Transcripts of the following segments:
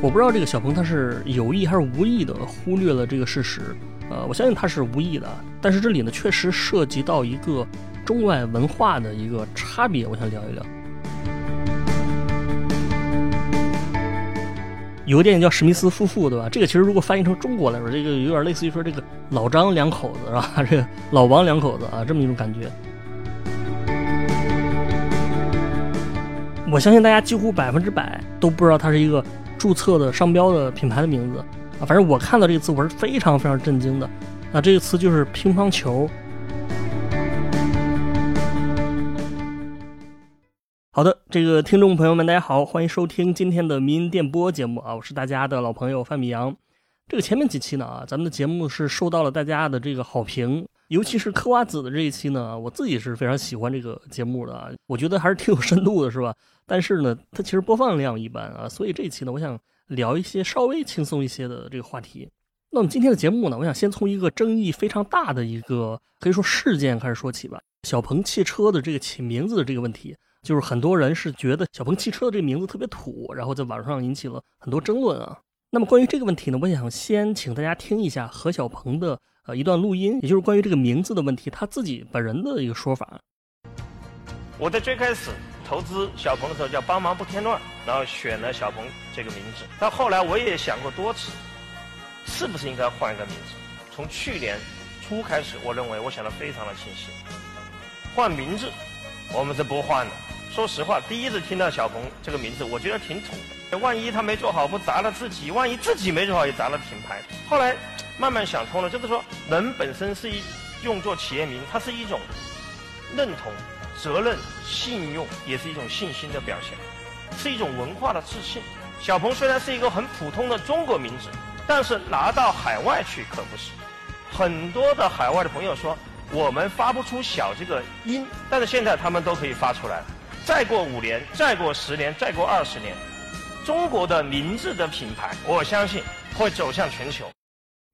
我不知道这个小鹏他是有意还是无意的忽略了这个事实，呃，我相信他是无意的，但是这里呢确实涉及到一个中外文化的一个差别，我想聊一聊。有个电影叫《史密斯夫妇》，对吧？这个其实如果翻译成中国来说，这个有点类似于说这个老张两口子是吧？这个老王两口子啊，这么一种感觉。我相信大家几乎百分之百都不知道他是一个。注册的商标的品牌的名字啊，反正我看到这个词我是非常非常震惊的。啊这个词就是乒乓球。好的，这个听众朋友们，大家好，欢迎收听今天的民营电波节目啊，我是大家的老朋友范米阳。这个前面几期呢啊，咱们的节目是受到了大家的这个好评，尤其是嗑瓜子的这一期呢，我自己是非常喜欢这个节目的啊，我觉得还是挺有深度的，是吧？但是呢，它其实播放量一般啊，所以这一期呢，我想聊一些稍微轻松一些的这个话题。那么今天的节目呢，我想先从一个争议非常大的一个可以说事件开始说起吧。小鹏汽车的这个起名字的这个问题，就是很多人是觉得小鹏汽车的这个名字特别土，然后在网上引起了很多争论啊。那么关于这个问题呢，我想先请大家听一下何小鹏的呃一段录音，也就是关于这个名字的问题，他自己本人的一个说法。我在最开始。投资小鹏的时候叫帮忙不添乱，然后选了小鹏这个名字。到后来我也想过多次，是不是应该换一个名字？从去年初开始，我认为我想的非常的清晰，换名字我们是不换的。说实话，第一次听到小鹏这个名字，我觉得挺土的。万一他没做好，不砸了自己；万一自己没做好，也砸了品牌。后来慢慢想通了，就是说人本身是一用作企业名，它是一种认同。责任、信用也是一种信心的表现，是一种文化的自信。小鹏虽然是一个很普通的中国名字，但是拿到海外去可不是。很多的海外的朋友说，我们发不出“小”这个音，但是现在他们都可以发出来。再过五年，再过十年，再过二十年，中国的名字的品牌，我相信会走向全球。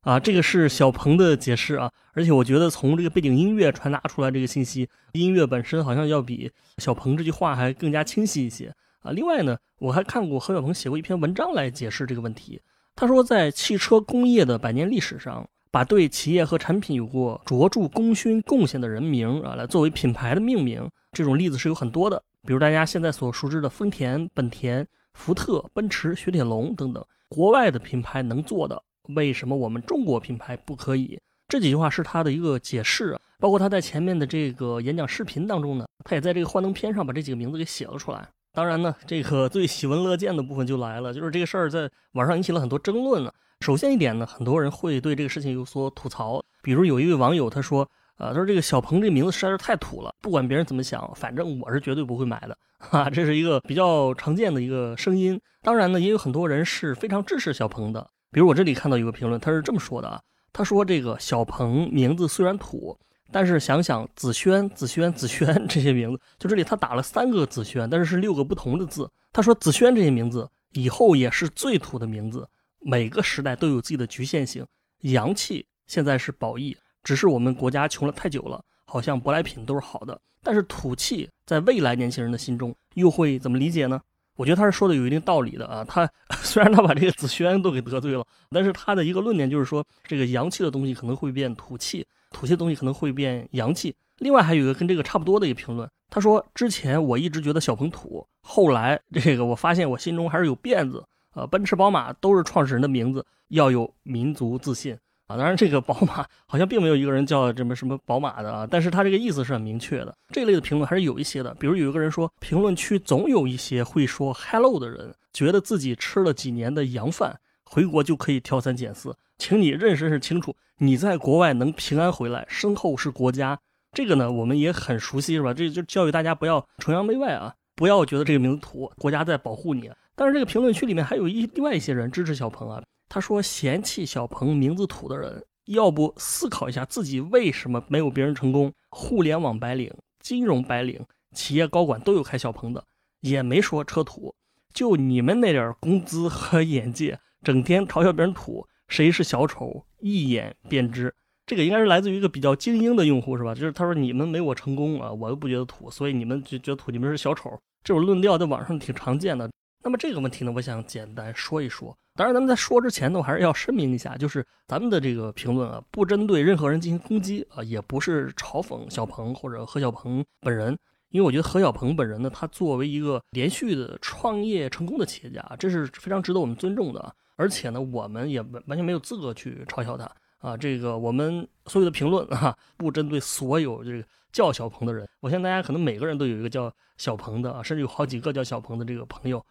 啊，这个是小鹏的解释啊，而且我觉得从这个背景音乐传达出来这个信息，音乐本身好像要比小鹏这句话还更加清晰一些啊。另外呢，我还看过何小鹏写过一篇文章来解释这个问题。他说，在汽车工业的百年历史上，把对企业和产品有过卓著功勋贡献的人名啊，来作为品牌的命名，这种例子是有很多的。比如大家现在所熟知的丰田、本田、福特、奔驰、雪铁龙等等，国外的品牌能做的。为什么我们中国品牌不可以？这几句话是他的一个解释，包括他在前面的这个演讲视频当中呢，他也在这个幻灯片上把这几个名字给写了出来。当然呢，这个最喜闻乐见的部分就来了，就是这个事儿在网上引起了很多争论呢。首先一点呢，很多人会对这个事情有所吐槽，比如有一位网友他说，呃，他说这个小鹏这名字实在是太土了，不管别人怎么想，反正我是绝对不会买的，哈，这是一个比较常见的一个声音。当然呢，也有很多人是非常支持小鹏的。比如我这里看到一个评论，他是这么说的啊，他说这个小鹏名字虽然土，但是想想子轩、子轩、子轩 这些名字，就这里他打了三个子轩，但是是六个不同的字。他说子轩这些名字以后也是最土的名字，每个时代都有自己的局限性。洋气现在是褒义，只是我们国家穷了太久了，好像舶来品都是好的。但是土气在未来年轻人的心中又会怎么理解呢？我觉得他是说的有一定道理的啊，他 虽然他把这个子轩都给得罪了，但是他的一个论点就是说，这个洋气的东西可能会变土气，土气的东西可能会变洋气。另外还有一个跟这个差不多的一个评论，他说之前我一直觉得小鹏土，后来这个我发现我心中还是有辫子，呃，奔驰、宝马都是创始人的名字，要有民族自信。啊，当然，这个宝马好像并没有一个人叫什么什么宝马的啊，但是他这个意思是很明确的。这类的评论还是有一些的，比如有一个人说，评论区总有一些会说 “hello” 的人，觉得自己吃了几年的洋饭，回国就可以挑三拣四。请你认识认识清楚，你在国外能平安回来，身后是国家。这个呢，我们也很熟悉，是吧？这就教育大家不要崇洋媚外啊，不要觉得这个名字土，国家在保护你。但是这个评论区里面还有一另外一些人支持小鹏啊。他说：“嫌弃小鹏名字土的人，要不思考一下自己为什么没有别人成功？互联网白领、金融白领、企业高管都有开小鹏的，也没说车土。就你们那点工资和眼界，整天嘲笑别人土，谁是小丑，一眼便知。这个应该是来自于一个比较精英的用户，是吧？就是他说你们没我成功啊，我又不觉得土，所以你们就觉得土，你们是小丑。这种论调在网上挺常见的。”那么这个问题呢，我想简单说一说。当然，咱们在说之前呢，我还是要声明一下，就是咱们的这个评论啊，不针对任何人进行攻击啊，也不是嘲讽小鹏或者何小鹏本人。因为我觉得何小鹏本人呢，他作为一个连续的创业成功的企业家，这是非常值得我们尊重的。而且呢，我们也完完全没有资格去嘲笑他啊。这个我们所有的评论啊，不针对所有这个叫小鹏的人。我相信大家可能每个人都有一个叫小鹏的啊，甚至有好几个叫小鹏的这个朋友。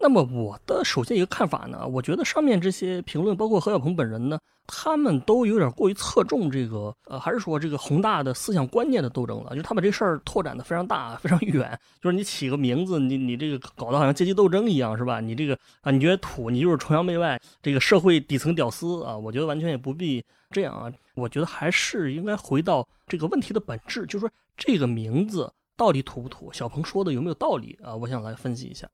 那么我的首先一个看法呢，我觉得上面这些评论，包括何小鹏本人呢，他们都有点过于侧重这个，呃，还是说这个宏大的思想观念的斗争了，就是他把这事儿拓展的非常大，非常远，就是你起个名字，你你这个搞得好像阶级斗争一样，是吧？你这个啊，你觉得土，你就是崇洋媚外，这个社会底层屌丝啊，我觉得完全也不必这样啊，我觉得还是应该回到这个问题的本质，就是说这个名字到底土不土？小鹏说的有没有道理啊？我想来分析一下。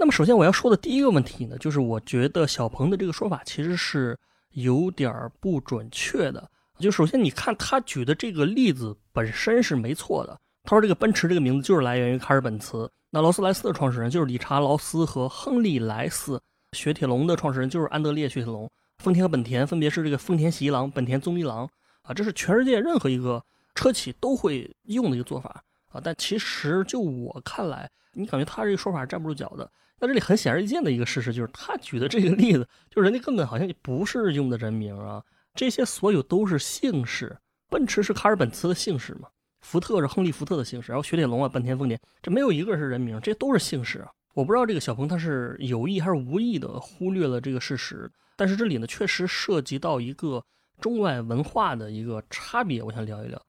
那么首先我要说的第一个问题呢，就是我觉得小鹏的这个说法其实是有点不准确的。就首先你看他举的这个例子本身是没错的，他说这个奔驰这个名字就是来源于卡尔本茨，那劳斯莱斯的创始人就是理查劳斯和亨利莱斯，雪铁龙的创始人就是安德烈雪铁龙，丰田和本田分别是这个丰田喜一郎、本田宗一郎啊，这是全世界任何一个车企都会用的一个做法啊。但其实就我看来，你感觉他这个说法站不住脚的。那这里很显而易见的一个事实就是，他举的这个例子，就是人家根本好像不是用的人名啊，这些所有都是姓氏。奔驰是卡尔本茨的姓氏嘛，福特是亨利福特的姓氏，然后雪铁龙啊、本田、丰田，这没有一个是人名，这都是姓氏啊。我不知道这个小鹏他是有意还是无意的忽略了这个事实，但是这里呢确实涉及到一个中外文化的一个差别，我想聊一聊。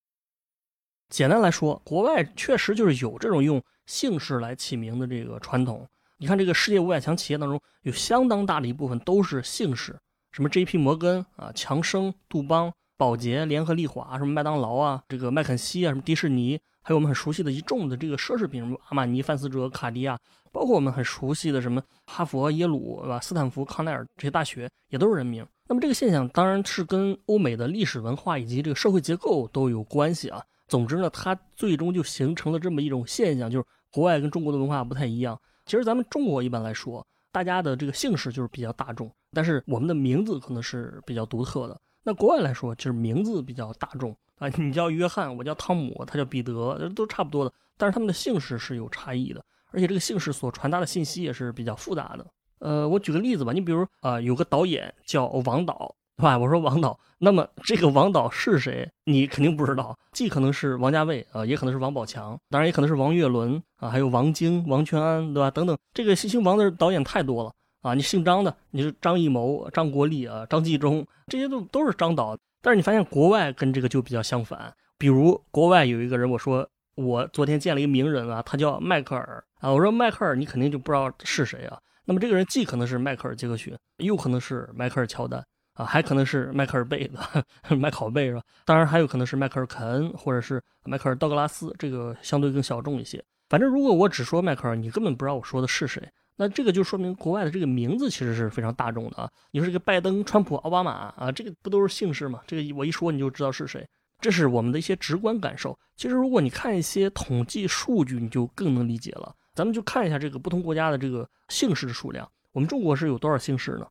简单来说，国外确实就是有这种用姓氏来起名的这个传统。你看，这个世界五百强企业当中，有相当大的一部分都是姓氏，什么 J.P. 摩根啊、强生、杜邦、宝洁、联合利华，什么麦当劳啊、这个麦肯锡啊、什么迪士尼，还有我们很熟悉的一众的这个奢侈品，什么阿玛尼、范思哲、卡地亚，包括我们很熟悉的什么哈佛、耶鲁，对吧？斯坦福、康奈尔这些大学也都是人名。那么这个现象当然是跟欧美的历史文化以及这个社会结构都有关系啊。总之呢，它最终就形成了这么一种现象，就是国外跟中国的文化不太一样。其实咱们中国一般来说，大家的这个姓氏就是比较大众，但是我们的名字可能是比较独特的。那国外来说，就是名字比较大众啊，你叫约翰，我叫汤姆，他叫彼得，都差不多的。但是他们的姓氏是有差异的，而且这个姓氏所传达的信息也是比较复杂的。呃，我举个例子吧，你比如啊，有个导演叫王导。对吧？我说王导，那么这个王导是谁？你肯定不知道，既可能是王家卫啊，也可能是王宝强，当然也可能是王岳伦啊，还有王晶、王全安，对吧？等等，这个姓王的导演太多了啊！你姓张的，你是张艺谋、张国立啊、张纪中，这些都都是张导。但是你发现国外跟这个就比较相反，比如国外有一个人，我说我昨天见了一个名人啊，他叫迈克尔啊，我说迈克尔，你肯定就不知道是谁啊。那么这个人既可能是迈克尔·杰克逊，又可能是迈克尔·乔丹。啊，还可能是迈克尔贝的 麦考贝是吧？当然还有可能是迈克尔凯恩或者是迈克尔道格拉斯，这个相对更小众一些。反正如果我只说迈克尔，你根本不知道我说的是谁。那这个就说明国外的这个名字其实是非常大众的啊。你说这个拜登、川普、奥巴马啊，这个不都是姓氏吗？这个我一说你就知道是谁。这是我们的一些直观感受。其实如果你看一些统计数据，你就更能理解了。咱们就看一下这个不同国家的这个姓氏的数量。我们中国是有多少姓氏呢？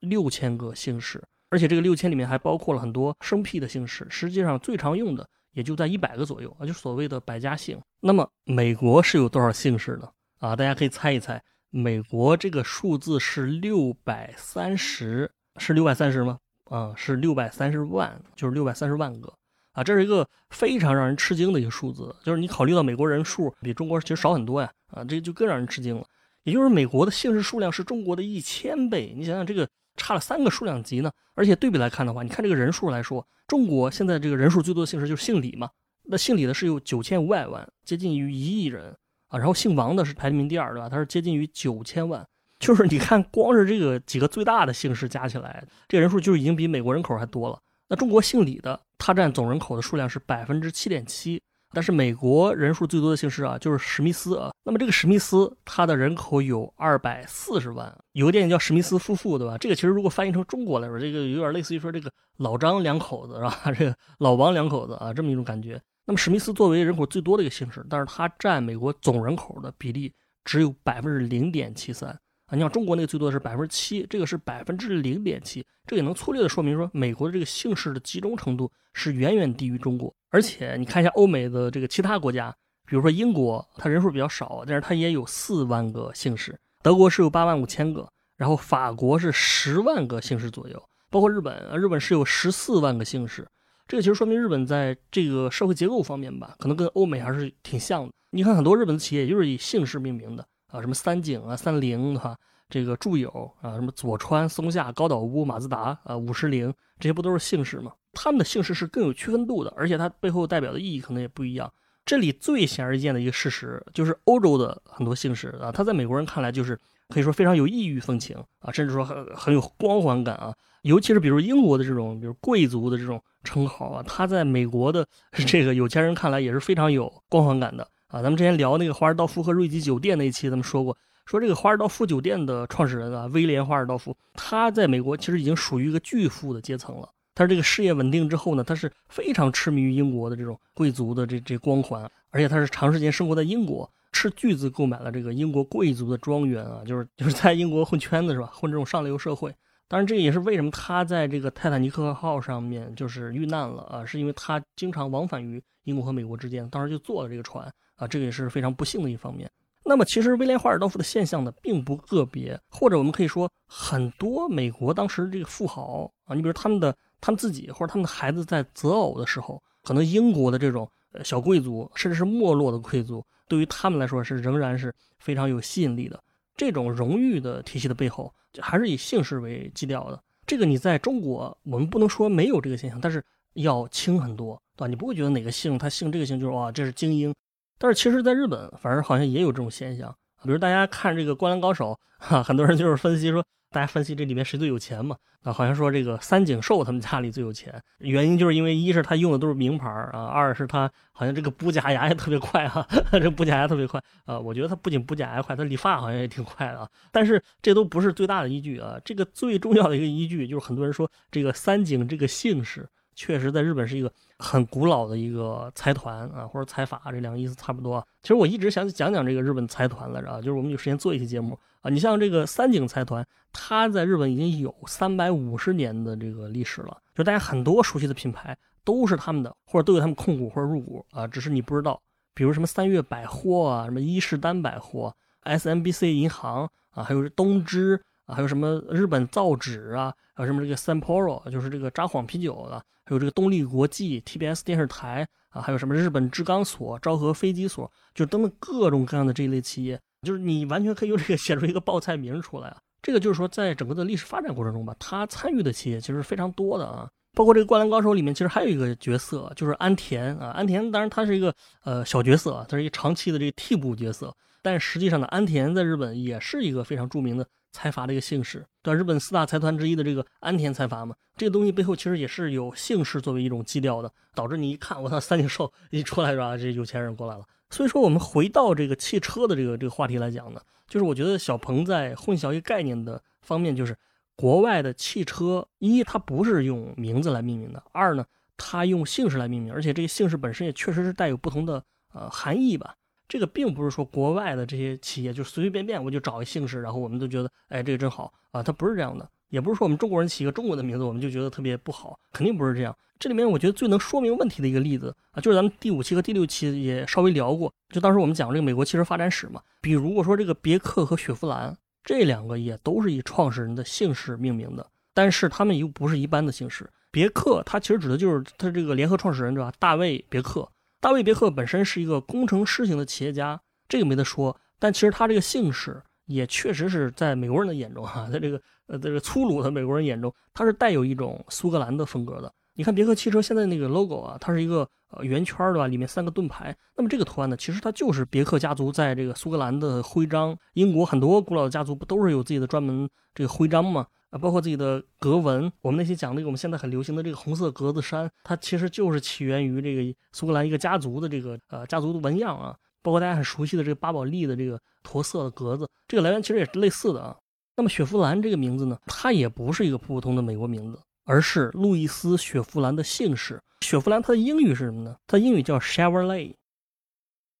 六千个姓氏，而且这个六千里面还包括了很多生僻的姓氏，实际上最常用的也就在一百个左右啊，就所谓的百家姓。那么美国是有多少姓氏呢？啊，大家可以猜一猜，美国这个数字是六百三十，是六百三十吗？啊，是六百三十万，就是六百三十万个啊，这是一个非常让人吃惊的一个数字，就是你考虑到美国人数比中国其实少很多呀，啊，这就更让人吃惊了。也就是美国的姓氏数量是中国的一千倍，你想想这个。差了三个数量级呢，而且对比来看的话，你看这个人数来说，中国现在这个人数最多的姓氏就是姓李嘛，那姓李的是有九千五百万，接近于一亿人啊，然后姓王的是排名第二，对吧？它是接近于九千万，就是你看光是这个几个最大的姓氏加起来，这个人数就已经比美国人口还多了。那中国姓李的，他占总人口的数量是百分之七点七。但是美国人数最多的姓氏啊，就是史密斯啊。那么这个史密斯，他的人口有二百四十万。有个电影叫《史密斯夫妇》，对吧？这个其实如果翻译成中国来说，这个有点类似于说这个老张两口子是吧？这个老王两口子啊，这么一种感觉。那么史密斯作为人口最多的一个姓氏，但是它占美国总人口的比例只有百分之零点七三。你像中国那个最多的是百分之七，这个是百分之零点七，这也能粗略的说明说，美国的这个姓氏的集中程度是远远低于中国。而且你看一下欧美的这个其他国家，比如说英国，它人数比较少，但是它也有四万个姓氏；德国是有八万五千个，然后法国是十万个姓氏左右，包括日本，日本是有十四万个姓氏。这个其实说明日本在这个社会结构方面吧，可能跟欧美还是挺像的。你看很多日本的企业就是以姓氏命名的啊，什么三井啊、三菱哈，这个住友啊，什么佐川、松下、高岛屋、马自达啊、五十铃，这些不都是姓氏吗？他们的姓氏是更有区分度的，而且它背后代表的意义可能也不一样。这里最显而易见的一个事实就是，欧洲的很多姓氏啊，它在美国人看来就是可以说非常有异域风情啊，甚至说很很有光环感啊。尤其是比如英国的这种，比如贵族的这种称号啊，他在美国的 这个有钱人看来也是非常有光环感的啊。咱们之前聊那个华尔道夫和瑞吉酒店那一期，咱们说过，说这个华尔道夫酒店的创始人啊，威廉华尔道夫，他在美国其实已经属于一个巨富的阶层了。他这个事业稳定之后呢，他是非常痴迷于英国的这种贵族的这这光环，而且他是长时间生活在英国，斥巨资购买了这个英国贵族的庄园啊，就是就是在英国混圈子是吧？混这种上流社会。当然，这也是为什么他在这个泰坦尼克号上面就是遇难了啊，是因为他经常往返于英国和美国之间，当时就坐了这个船啊，这个也是非常不幸的一方面。那么，其实威廉华尔道夫的现象呢，并不个别，或者我们可以说，很多美国当时这个富豪啊，你比如他们的他们自己或者他们的孩子在择偶的时候，可能英国的这种小贵族，甚至是没落的贵族，对于他们来说是仍然是非常有吸引力的。这种荣誉的体系的背后。就还是以姓氏为基调的，这个你在中国，我们不能说没有这个现象，但是要轻很多，对吧？你不会觉得哪个姓他姓这个姓就是哇，这是精英。但是其实，在日本，反正好像也有这种现象，比如大家看这个《灌篮高手》，哈，很多人就是分析说。大家分析这里面谁最有钱嘛？啊，好像说这个三井寿他们家里最有钱，原因就是因为一是他用的都是名牌啊，二是他好像这个补假牙也特别快哈，这补假牙特别快啊。我觉得他不仅补假牙快，他理发好像也挺快的啊。但是这都不是最大的依据啊，这个最重要的一个依据就是很多人说这个三井这个姓氏确实在日本是一个很古老的一个财团啊，或者财阀，这两个意思差不多。其实我一直想讲讲这个日本财团来着啊，就是我们有时间做一期节目。啊，你像这个三井财团，它在日本已经有三百五十年的这个历史了。就大家很多熟悉的品牌都是他们的，或者都有他们控股或者入股啊，只是你不知道。比如什么三月百货啊，什么伊势丹百货、SMBC 银行啊，还有东芝啊，还有什么日本造纸啊，还有什么这个 Sapporo，就是这个札幌啤酒的，还有这个东丽国际、TBS 电视台啊，还有什么日本制钢所、昭和飞机所，就等等各种各样的这一类企业。就是你完全可以用这个 写出一个报菜名出来啊！这个就是说，在整个的历史发展过程中吧，他参与的企业其实是非常多的啊。包括这个《灌篮高手》里面，其实还有一个角色，就是安田啊。安田当然他是一个呃小角色，他是一个长期的这个替补角色。但实际上呢，安田在日本也是一个非常著名的财阀的一个姓氏，对日本四大财团之一的这个安田财阀嘛，这个东西背后其实也是有姓氏作为一种基调的，导致你一看，我操，三井寿一出来是吧？这有钱人过来了。所以说，我们回到这个汽车的这个这个话题来讲呢，就是我觉得小鹏在混淆一个概念的方面，就是国外的汽车，一它不是用名字来命名的，二呢，它用姓氏来命名，而且这个姓氏本身也确实是带有不同的呃含义吧。这个并不是说国外的这些企业就随随便便我就找一姓氏，然后我们都觉得哎这个真好啊，它不是这样的。也不是说我们中国人起一个中国的名字，我们就觉得特别不好，肯定不是这样。这里面我觉得最能说明问题的一个例子啊，就是咱们第五期和第六期也稍微聊过，就当时我们讲这个美国汽车发展史嘛。比如我说这个别克和雪佛兰这两个也都是以创始人的姓氏命名的，但是他们又不是一般的姓氏。别克它其实指的就是它这个联合创始人对吧？大卫别克。大卫别克本身是一个工程师型的企业家，这个没得说。但其实他这个姓氏也确实是在美国人的眼中哈，在这个。呃，这个粗鲁的美国人眼中，他是带有一种苏格兰的风格的。你看别克汽车现在那个 logo 啊，它是一个呃圆圈对吧？里面三个盾牌。那么这个图案呢，其实它就是别克家族在这个苏格兰的徽章。英国很多古老的家族不都是有自己的专门这个徽章吗？啊，包括自己的格纹。我们那些讲那个我们现在很流行的这个红色格子衫，它其实就是起源于这个苏格兰一个家族的这个呃家族的纹样啊。包括大家很熟悉的这个巴宝莉的这个驼色的格子，这个来源其实也是类似的啊。那么雪佛兰这个名字呢，它也不是一个普通的美国名字，而是路易斯·雪佛兰的姓氏。雪佛兰它的英语是什么呢？它英语叫 Chevrolet。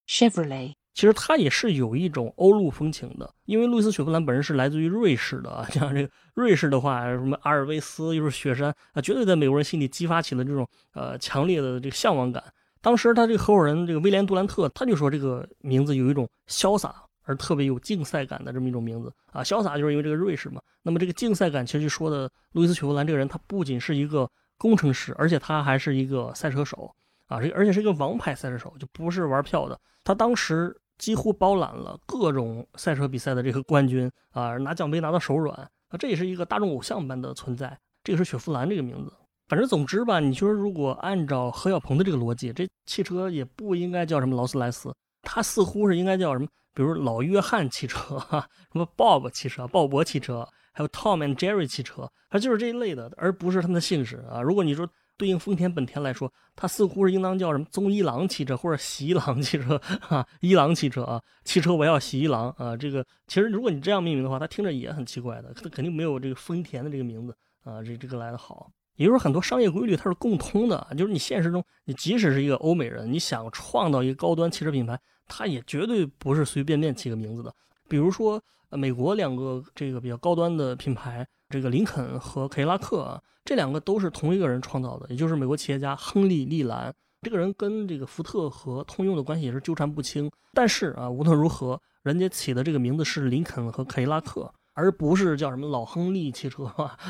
Chevrolet。其实他也是有一种欧陆风情的，因为路易斯·雪佛兰本人是来自于瑞士的啊，像这个瑞士的话，什么阿尔卑斯又是雪山啊，绝对在美国人心里激发起了这种呃强烈的这个向往感。当时他这个合伙人这个威廉·杜兰特他就说这个名字有一种潇洒而特别有竞赛感的这么一种名字啊，潇洒就是因为这个瑞士嘛。那么这个竞赛感其实就说的路易斯·雪佛兰这个人，他不仅是一个工程师，而且他还是一个赛车手啊，这而且是一个王牌赛车手，就不是玩票的。他当时。几乎包揽了各种赛车比赛的这个冠军啊，拿奖杯拿到手软啊，这也是一个大众偶像般的存在。这个是雪佛兰这个名字。反正总之吧，你说如果按照何小鹏的这个逻辑，这汽车也不应该叫什么劳斯莱斯，它似乎是应该叫什么，比如老约翰汽车，哈什么 Bob 汽车、鲍勃汽车，还有 Tom and Jerry 汽车，它就是这一类的，而不是他们的姓氏啊。如果你说。对应丰田、本田来说，它似乎是应当叫什么“宗一郎汽车”或者“喜一郎汽车”啊，“一郎汽车”啊，汽车我要喜一郎啊。这个其实如果你这样命名的话，它听着也很奇怪的，它肯定没有这个丰田的这个名字啊，这这个来的好。也就是说，很多商业规律它是共通的，就是你现实中，你即使是一个欧美人，你想创造一个高端汽车品牌，它也绝对不是随随便便起个名字的。比如说，美国两个这个比较高端的品牌。这个林肯和凯迪拉克啊，这两个都是同一个人创造的，也就是美国企业家亨利·利兰。这个人跟这个福特和通用的关系也是纠缠不清。但是啊，无论如何，人家起的这个名字是林肯和凯迪拉克，而不是叫什么老亨利汽车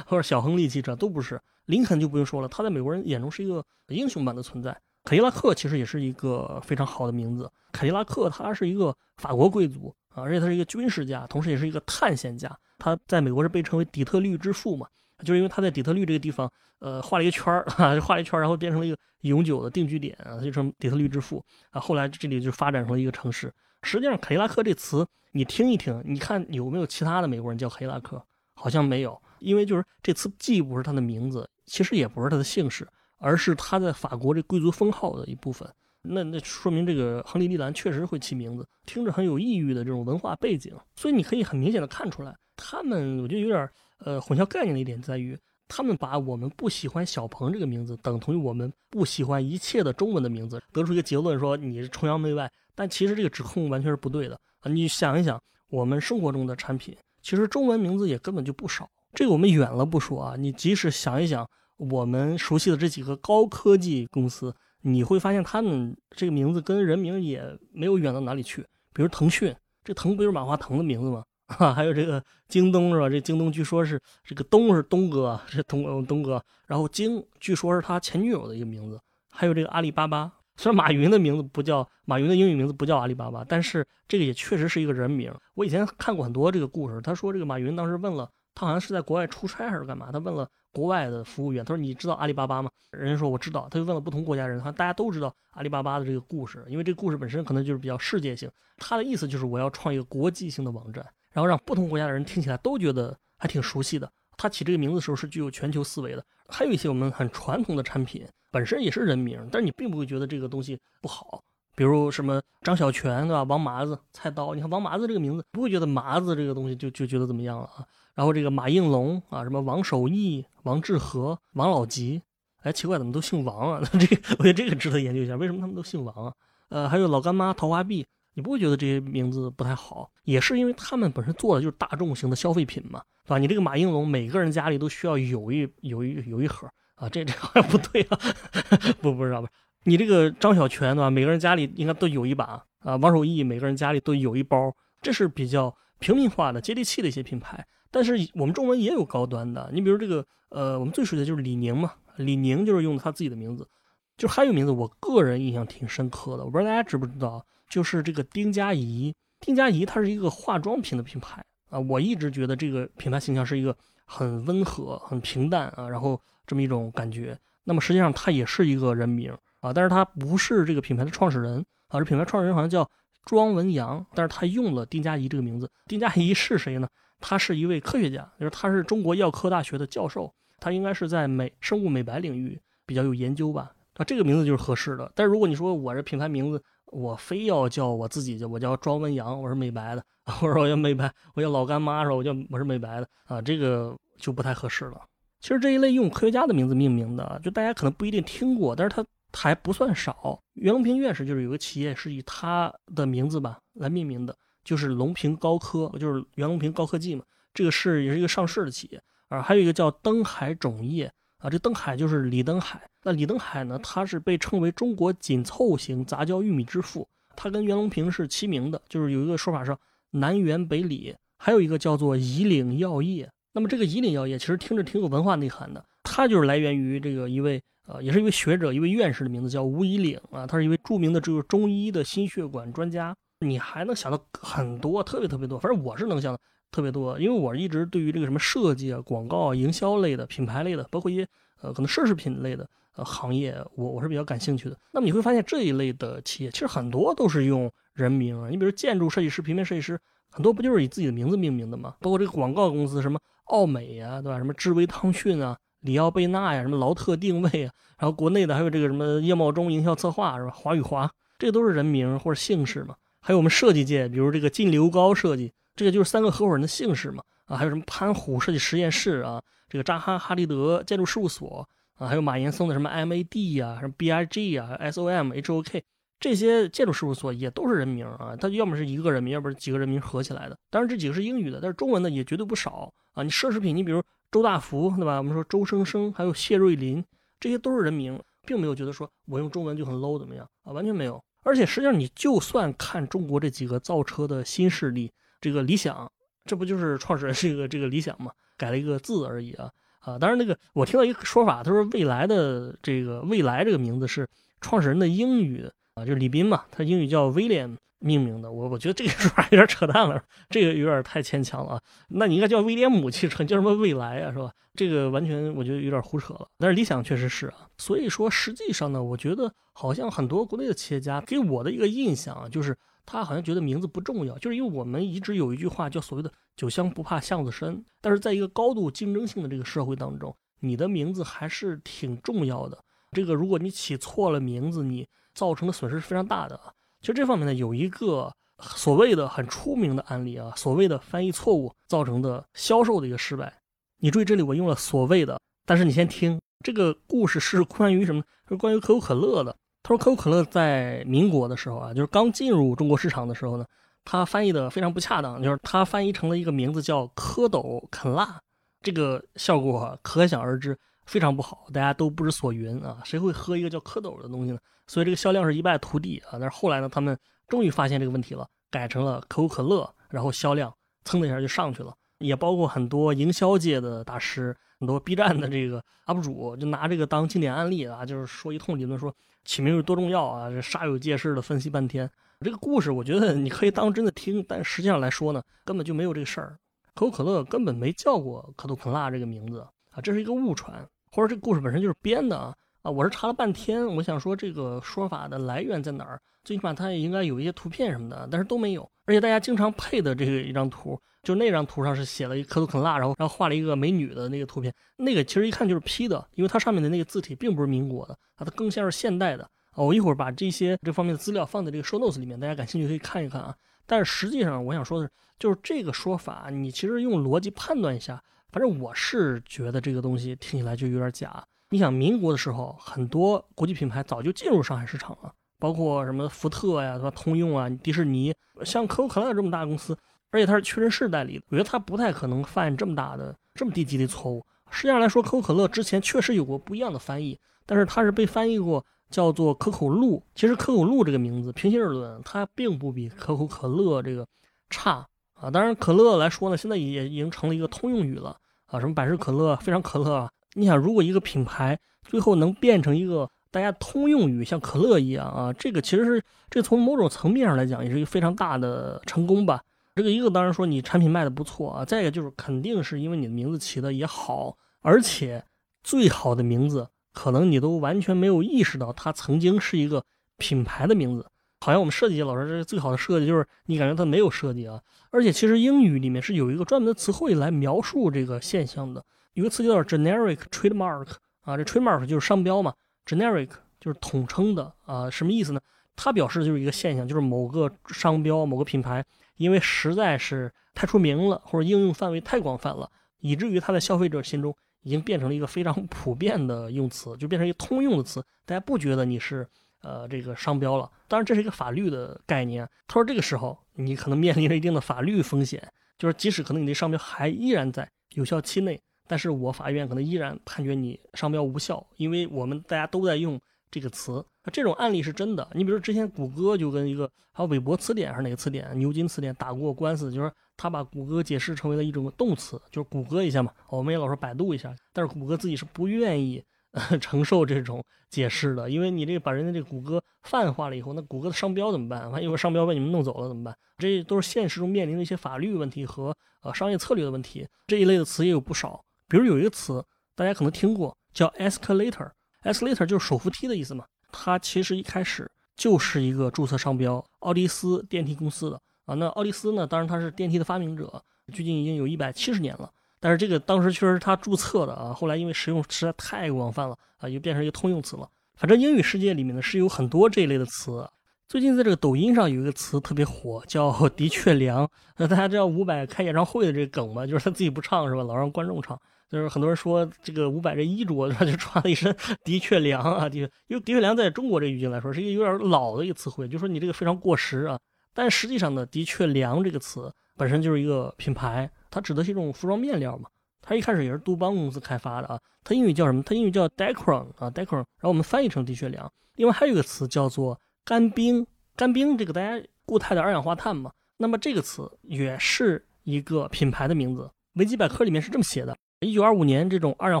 或者小亨利汽车，都不是。林肯就不用说了，他在美国人眼中是一个英雄般的存在。凯迪拉克其实也是一个非常好的名字。凯迪拉克他是一个法国贵族啊，而且他是一个军事家，同时也是一个探险家。他在美国是被称为底特律之父嘛，就是因为他在底特律这个地方，呃，画了一个圈儿啊，画了一圈儿，然后变成了一个永久的定居点啊，就成底特律之父啊。后来这里就发展成了一个城市。实际上，凯迪拉克这词你听一听，你看有没有其他的美国人叫凯迪拉克？好像没有，因为就是这词既不是他的名字，其实也不是他的姓氏，而是他在法国这贵族封号的一部分。那那说明这个亨利·利兰确实会起名字，听着很有异域的这种文化背景，所以你可以很明显的看出来。他们我觉得有点呃混淆概念的一点在于，他们把我们不喜欢小鹏这个名字等同于我们不喜欢一切的中文的名字，得出一个结论说你是崇洋媚外。但其实这个指控完全是不对的啊！你想一想，我们生活中的产品其实中文名字也根本就不少。这个我们远了不说啊，你即使想一想我们熟悉的这几个高科技公司，你会发现他们这个名字跟人名也没有远到哪里去。比如腾讯，这腾不就是马化腾的名字吗？啊，还有这个京东是吧？这京东据说是这个东是东哥，是东东哥。然后京据说是他前女友的一个名字。还有这个阿里巴巴，虽然马云的名字不叫马云的英语名字不叫阿里巴巴，但是这个也确实是一个人名。我以前看过很多这个故事，他说这个马云当时问了。他好像是在国外出差还是干嘛？他问了国外的服务员，他说：“你知道阿里巴巴吗？”人家说：“我知道。”他就问了不同国家人，好像大家都知道阿里巴巴的这个故事，因为这个故事本身可能就是比较世界性。他的意思就是我要创一个国际性的网站，然后让不同国家的人听起来都觉得还挺熟悉的。他起这个名字的时候是具有全球思维的。还有一些我们很传统的产品本身也是人名，但是你并不会觉得这个东西不好。比如什么张小泉对吧？王麻子、菜刀，你看王麻子这个名字，不会觉得麻子这个东西就就觉得怎么样了啊？然后这个马应龙啊，什么王守义、王致和、王老吉，哎，奇怪，怎么都姓王啊？这个我觉得这个值得研究一下，为什么他们都姓王啊？呃，还有老干妈、桃花碧，你不会觉得这些名字不太好？也是因为他们本身做的就是大众型的消费品嘛，对吧？你这个马应龙，每个人家里都需要有一有一有一盒啊，这这好像不对啊，不不知道吧？你这个张小泉对吧？每个人家里应该都有一把啊，王守义每个人家里都有一包，这是比较平民化的、接地气的一些品牌。但是我们中文也有高端的，你比如这个，呃，我们最熟悉的就是李宁嘛，李宁就是用的他自己的名字，就还有名字，我个人印象挺深刻的，我不知道大家知不知道，就是这个丁佳怡，丁佳怡它是一个化妆品的品牌啊，我一直觉得这个品牌形象是一个很温和、很平淡啊，然后这么一种感觉。那么实际上它也是一个人名啊，但是它不是这个品牌的创始人啊，这品牌创始人好像叫庄文阳，但是他用了丁佳怡这个名字，丁佳怡是谁呢？他是一位科学家，就是他是中国药科大学的教授，他应该是在美生物美白领域比较有研究吧。啊，这个名字就是合适的。但是如果你说我这品牌名字，我非要叫我自己叫，我叫庄文阳，我是美白的，或者我叫美白，我叫老干妈，说我叫我是美白的啊，这个就不太合适了。其实这一类用科学家的名字命名的，就大家可能不一定听过，但是它还不算少。袁隆平院士就是有个企业是以他的名字吧来命名的，就是隆平高科，就是袁隆平高科技嘛。这个是也是一个上市的企业啊。还有一个叫登海种业啊，这登海就是李登海。那李登海呢，他是被称为中国紧凑型杂交玉米之父，他跟袁隆平是齐名的，就是有一个说法是南辕北李。还有一个叫做以岭药业，那么这个以岭药业其实听着挺有文化内涵的，它就是来源于这个一位呃，也是一位学者、一位院士的名字叫吴以岭啊，他是一位著名的这个中医的心血管专家。你还能想到很多，特别特别多，反正我是能想到特别多，因为我一直对于这个什么设计啊、广告啊、营销类的、品牌类的，包括一些呃可能奢侈品类的呃行业，我我是比较感兴趣的。那么你会发现这一类的企业其实很多都是用人名啊，你比如建筑设计师、平面设计师。很多不就是以自己的名字命名的吗？包括这个广告公司，什么奥美呀，对吧？什么智威汤逊啊，里奥贝纳呀，什么劳特定位啊，然后国内的还有这个什么叶茂中营销策划是吧？华宇华，这都是人名或者姓氏嘛。还有我们设计界，比如这个金流高设计，这个就是三个合伙人的姓氏嘛。啊，还有什么潘虎设计实验室啊，这个扎哈哈利德建筑事务所啊，还有马岩松的什么 MAD 呀，什么 BIG 啊，SOM，HOK。这些建筑事务所也都是人名啊，它要么是一个人名，要不是几个人名合起来的。当然这几个是英语的，但是中文的也绝对不少啊。你奢侈品，你比如周大福，对吧？我们说周生生，还有谢瑞麟，这些都是人名，并没有觉得说我用中文就很 low 怎么样啊？完全没有。而且实际上，你就算看中国这几个造车的新势力，这个理想，这不就是创始人是一个这个理想嘛？改了一个字而已啊啊！当然那个我听到一个说法，他说未来的这个未来这个名字是创始人的英语。啊，就是李斌嘛，他英语叫威廉命名的。我我觉得这个说法有点扯淡了，这个有点太牵强了啊。那你应该叫威廉姆汽车，叫什么未来啊，是吧？这个完全我觉得有点胡扯了。但是理想确实是啊，所以说实际上呢，我觉得好像很多国内的企业家给我的一个印象啊，就是他好像觉得名字不重要，就是因为我们一直有一句话叫所谓的“酒香不怕巷子深”，但是在一个高度竞争性的这个社会当中，你的名字还是挺重要的。这个如果你起错了名字，你造成的损失是非常大的！其实这方面呢，有一个所谓的很出名的案例啊，所谓的翻译错误造成的销售的一个失败。你注意这里我用了所谓的，但是你先听这个故事是关于什么？是关于可口可乐的。他说可口可乐在民国的时候啊，就是刚进入中国市场的时候呢，他翻译的非常不恰当，就是他翻译成了一个名字叫蝌蚪啃辣，这个效果可想而知，非常不好，大家都不知所云啊！谁会喝一个叫蝌蚪的东西呢？所以这个销量是一败涂地啊！但是后来呢，他们终于发现这个问题了，改成了可口可乐，然后销量蹭的一下就上去了。也包括很多营销界的大师，很多 B 站的这个 UP 主就拿这个当经典案例啊，就是说一通理论，说起名有多重要啊，这煞有介事的分析半天。这个故事我觉得你可以当真的听，但实际上来说呢，根本就没有这个事儿。可口可乐根本没叫过可口可辣这个名字啊，这是一个误传，或者这个故事本身就是编的啊。啊，我是查了半天，我想说这个说法的来源在哪儿？最起码它也应该有一些图片什么的，但是都没有。而且大家经常配的这个一张图，就那张图上是写了一可口可辣，然后然后画了一个美女的那个图片，那个其实一看就是 P 的，因为它上面的那个字体并不是民国的，它更像是现代的。我一会儿把这些这方面的资料放在这个 show notes 里面，大家感兴趣可以看一看啊。但是实际上我想说的是，就是这个说法，你其实用逻辑判断一下，反正我是觉得这个东西听起来就有点假。你想民国的时候，很多国际品牌早就进入上海市场了，包括什么福特呀，对吧？通用啊，迪士尼，像可口可乐这么大公司，而且它是屈臣氏代理的，我觉得它不太可能犯这么大的、这么低级的错误。实际上来说，可口可乐之前确实有过不一样的翻译，但是它是被翻译过叫做可口露。其实可口露这个名字，平心而论，它并不比可口可乐这个差啊。当然，可乐来说呢，现在也已经成了一个通用语了啊，什么百事可乐、非常可乐啊。你想，如果一个品牌最后能变成一个大家通用语，像可乐一样啊，这个其实是这从某种层面上来讲，也是一个非常大的成功吧。这个一个当然说你产品卖的不错啊，再一个就是肯定是因为你的名字起的也好，而且最好的名字可能你都完全没有意识到它曾经是一个品牌的名字。好像我们设计界老师这最好的设计就是你感觉它没有设计啊，而且其实英语里面是有一个专门的词汇来描述这个现象的。有个词叫 generic trademark 啊，这 trademark 就是商标嘛，generic 就是统称的啊，什么意思呢？它表示的就是一个现象，就是某个商标、某个品牌，因为实在是太出名了，或者应用范围太广泛了，以至于它在消费者心中已经变成了一个非常普遍的用词，就变成一个通用的词，大家不觉得你是呃这个商标了。当然，这是一个法律的概念。他说这个时候你可能面临着一定的法律风险，就是即使可能你的商标还依然在有效期内，但是我法院可能依然判决你商标无效，因为我们大家都在用这个词。那这种案例是真的。你比如之前谷歌就跟一个还有韦伯词典还是哪个词典，牛津词典打过官司，就是。他把谷歌解释成为了一种动词，就是谷歌一下嘛。我们也老说百度一下，但是谷歌自己是不愿意 承受这种解释的，因为你这个把人家这个谷歌泛化了以后，那谷歌的商标怎么办？万一我商标被你们弄走了怎么办？这都是现实中面临的一些法律问题和呃商业策略的问题。这一类的词也有不少，比如有一个词大家可能听过，叫 escalator，escalator 就是手扶梯的意思嘛。它其实一开始就是一个注册商标，奥迪斯电梯公司的。啊，那奥迪斯呢？当然它是电梯的发明者，距今已经有一百七十年了。但是这个当时确实是他注册的啊，后来因为使用实在太广泛了啊，就变成一个通用词了。反正英语世界里面呢是有很多这一类的词。最近在这个抖音上有一个词特别火，叫“的确凉”。那大家知道伍佰开演唱会的这个梗吗？就是他自己不唱是吧？老让观众唱。就是很多人说这个伍佰这衣着他就穿了一身“的确凉”啊，的确，因为“的确凉”在中国这语境来说是一个有点老的一个词汇，就说你这个非常过时啊。但实际上呢，的确，凉这个词本身就是一个品牌，它指的是一种服装面料嘛。它一开始也是杜邦公司开发的啊。它英语叫什么？它英语叫 Decron 啊，Decron。然后我们翻译成的确凉。另外还有一个词叫做干冰，干冰这个大家固态的二氧化碳嘛。那么这个词也是一个品牌的名字。维基百科里面是这么写的：一九二五年，这种二氧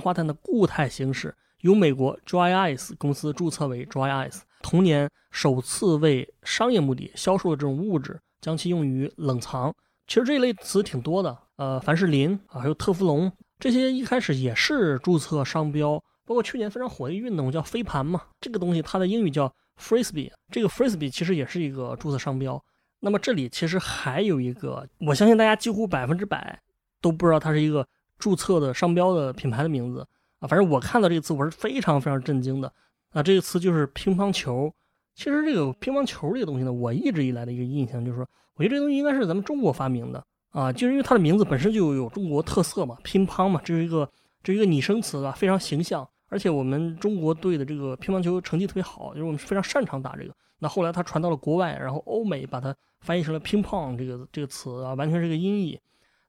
化碳的固态形式由美国 Dry Ice 公司注册为 Dry Ice。同年首次为商业目的销售的这种物质，将其用于冷藏。其实这类词挺多的，呃，凡士林啊，还有特氟龙，这些一开始也是注册商标。包括去年非常火的运动叫飞盘嘛，这个东西它的英语叫 frisbee，这个 frisbee 其实也是一个注册商标。那么这里其实还有一个，我相信大家几乎百分之百都不知道它是一个注册的商标的品牌的名字啊。反正我看到这个词，我是非常非常震惊的。啊，这个词就是乒乓球。其实这个乒乓球这个东西呢，我一直以来的一个印象就是说，我觉得这东西应该是咱们中国发明的啊，就是因为它的名字本身就有中国特色嘛，乒乓嘛，这是一个这是一个拟声词吧，非常形象。而且我们中国队的这个乒乓球成绩特别好，就是我们非常擅长打这个。那后来它传到了国外，然后欧美把它翻译成了乒乓这个这个词啊，完全是个音译。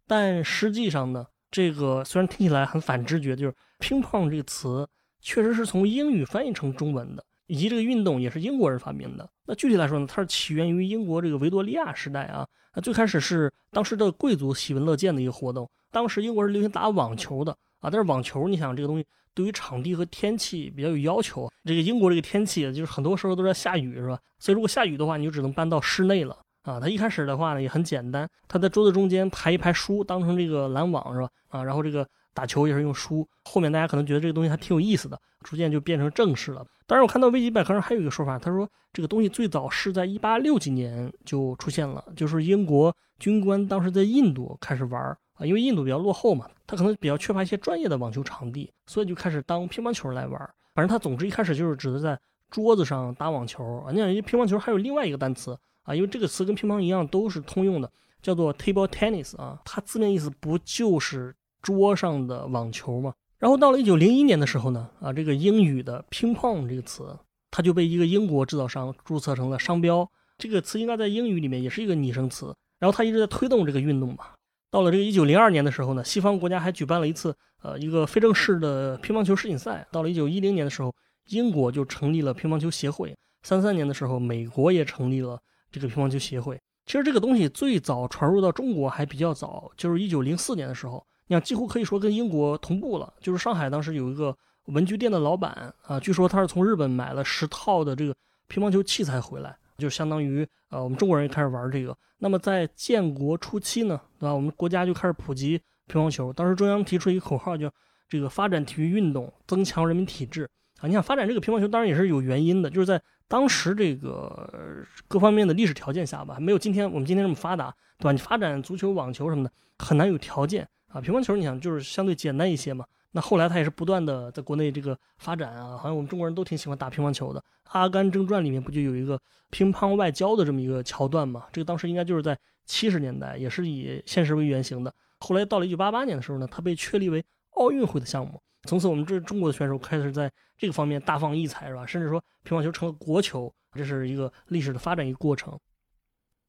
但实际上呢，这个虽然听起来很反直觉，就是乒乓这个词。确实是从英语翻译成中文的，以及这个运动也是英国人发明的。那具体来说呢，它是起源于英国这个维多利亚时代啊。那最开始是当时的贵族喜闻乐见的一个活动。当时英国人流行打网球的啊，但是网球，你想这个东西对于场地和天气比较有要求。这个英国这个天气就是很多时候都在下雨，是吧？所以如果下雨的话，你就只能搬到室内了啊。它一开始的话呢也很简单，它在桌子中间排一排书，当成这个篮网，是吧？啊，然后这个。打球也是用书，后面大家可能觉得这个东西还挺有意思的，逐渐就变成正式了。当然，我看到维基百科上还有一个说法，他说这个东西最早是在一八六几年就出现了，就是英国军官当时在印度开始玩啊，因为印度比较落后嘛，他可能比较缺乏一些专业的网球场地，所以就开始当乒乓球来玩。反正他总之一开始就是指的在桌子上打网球啊。你想，乒乓球还有另外一个单词啊，因为这个词跟乒乓一样都是通用的，叫做 table tennis 啊，它字面意思不就是。桌上的网球嘛，然后到了一九零一年的时候呢，啊，这个英语的乒乓这个词，它就被一个英国制造商注册成了商标。这个词应该在英语里面也是一个拟声词。然后它一直在推动这个运动嘛。到了这个一九零二年的时候呢，西方国家还举办了一次呃一个非正式的乒乓球世锦赛。到了一九一零年的时候，英国就成立了乒乓球协会。三三年的时候，美国也成立了这个乒乓球协会。其实这个东西最早传入到中国还比较早，就是一九零四年的时候。你看，几乎可以说跟英国同步了。就是上海当时有一个文具店的老板啊，据说他是从日本买了十套的这个乒乓球器材回来，就相当于呃我们中国人开始玩这个。那么在建国初期呢，对吧？我们国家就开始普及乒乓球。当时中央提出一个口号，叫这个发展体育运动，增强人民体质啊。你想发展这个乒乓球，当然也是有原因的，就是在当时这个各方面的历史条件下吧，没有今天我们今天这么发达，对吧？你发展足球、网球什么的，很难有条件。啊，乒乓球你想就是相对简单一些嘛。那后来他也是不断的在国内这个发展啊，好像我们中国人都挺喜欢打乒乓球的。《阿甘正传》里面不就有一个乒乓外交的这么一个桥段嘛？这个当时应该就是在七十年代，也是以现实为原型的。后来到了一九八八年的时候呢，它被确立为奥运会的项目。从此，我们这中国的选手开始在这个方面大放异彩，是吧？甚至说乒乓球成了国球，这是一个历史的发展一个过程。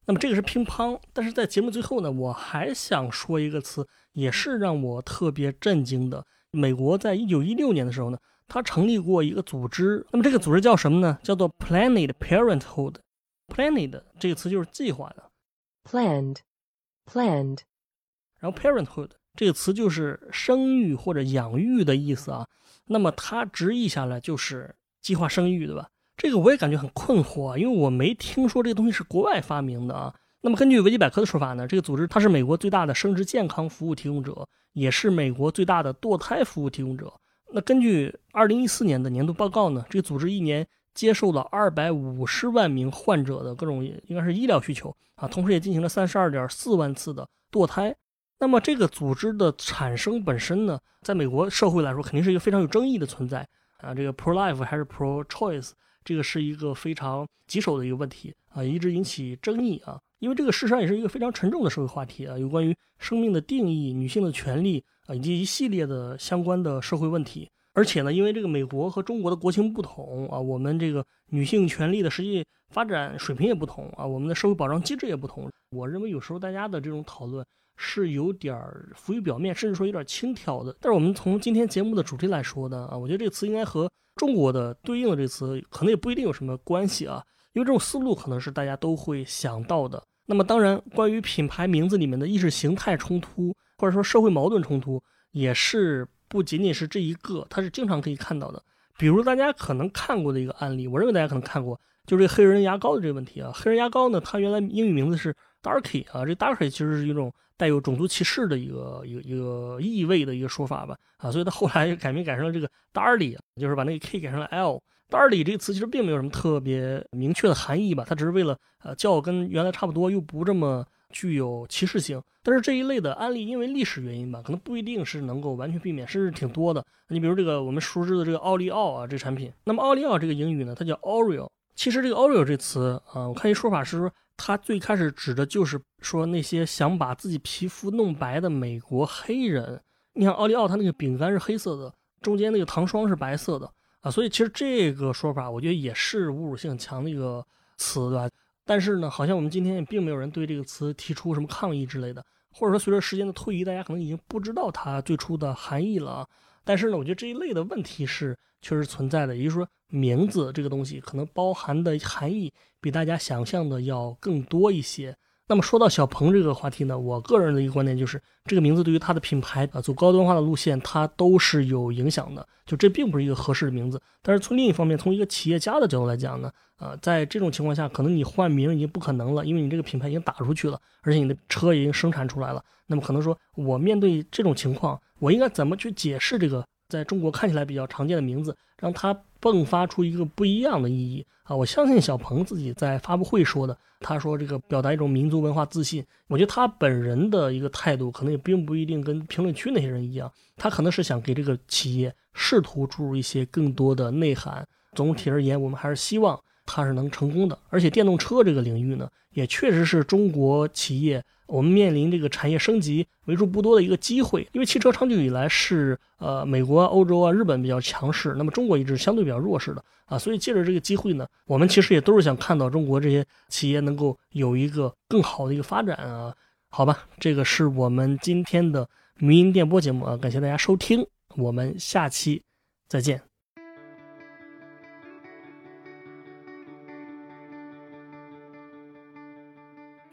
那么这个是乒乓，但是在节目最后呢，我还想说一个词，也是让我特别震惊的。美国在一九一六年的时候呢，他成立过一个组织，那么这个组织叫什么呢？叫做 Planned Parenthood。Planned 这个词就是计划的，Planned，Planned。然后 Parenthood 这个词就是生育或者养育的意思啊。那么它直译下来就是计划生育，对吧？这个我也感觉很困惑啊，因为我没听说这个东西是国外发明的啊。那么根据维基百科的说法呢，这个组织它是美国最大的生殖健康服务提供者，也是美国最大的堕胎服务提供者。那根据二零一四年的年度报告呢，这个组织一年接受了二百五十万名患者的各种应该是医疗需求啊，同时也进行了三十二点四万次的堕胎。那么这个组织的产生本身呢，在美国社会来说肯定是一个非常有争议的存在啊，这个 pro life 还是 pro choice。这个是一个非常棘手的一个问题啊，一直引起争议啊，因为这个事实上也是一个非常沉重的社会话题啊，有关于生命的定义、女性的权利啊，以及一系列的相关的社会问题。而且呢，因为这个美国和中国的国情不同啊，我们这个女性权利的实际发展水平也不同啊，我们的社会保障机制也不同。我认为有时候大家的这种讨论是有点浮于表面，甚至说有点轻佻的。但是我们从今天节目的主题来说呢，啊，我觉得这个词应该和。中国的对应的这个词可能也不一定有什么关系啊，因为这种思路可能是大家都会想到的。那么当然，关于品牌名字里面的意识形态冲突或者说社会矛盾冲突，也是不仅仅是这一个，它是经常可以看到的。比如大家可能看过的一个案例，我认为大家可能看过，就是这黑人牙膏的这个问题啊。黑人牙膏呢，它原来英语名字是 Darky 啊，这 Darky 其实是一种。带有种族歧视的一个一个一个意味的一个说法吧，啊，所以他后来改名改成了这个 Darly，就是把那个 K 改成了 L。Darly 这个词其实并没有什么特别明确的含义吧，它只是为了呃叫跟原来差不多，又不这么具有歧视性。但是这一类的案例，因为历史原因吧，可能不一定是能够完全避免，甚至挺多的。你比如这个我们熟知的这个奥利奥啊，这产品，那么奥利奥这个英语呢，它叫 Oreo。其实这个 Oreo 这词啊，我看一说法是说。它最开始指的就是说那些想把自己皮肤弄白的美国黑人。你看奥利奥，它那个饼干是黑色的，中间那个糖霜是白色的啊，所以其实这个说法我觉得也是侮辱性强的一个词，对吧？但是呢，好像我们今天也并没有人对这个词提出什么抗议之类的，或者说随着时间的推移，大家可能已经不知道它最初的含义了。但是呢，我觉得这一类的问题是确实存在的，也就是说，名字这个东西可能包含的含义比大家想象的要更多一些。那么说到小鹏这个话题呢，我个人的一个观点就是，这个名字对于它的品牌啊，走高端化的路线，它都是有影响的。就这并不是一个合适的名字。但是从另一方面，从一个企业家的角度来讲呢，呃，在这种情况下，可能你换名已经不可能了，因为你这个品牌已经打出去了，而且你的车已经生产出来了。那么可能说，我面对这种情况。我应该怎么去解释这个在中国看起来比较常见的名字，让它迸发出一个不一样的意义啊？我相信小鹏自己在发布会说的，他说这个表达一种民族文化自信。我觉得他本人的一个态度可能也并不一定跟评论区那些人一样，他可能是想给这个企业试图注入一些更多的内涵。总体而言，我们还是希望他是能成功的。而且电动车这个领域呢，也确实是中国企业。我们面临这个产业升级为数不多的一个机会，因为汽车长久以来是呃美国、欧洲啊、日本比较强势，那么中国一直相对比较弱势的啊，所以借着这个机会呢，我们其实也都是想看到中国这些企业能够有一个更好的一个发展啊，好吧，这个是我们今天的民营电波节目啊，感谢大家收听，我们下期再见。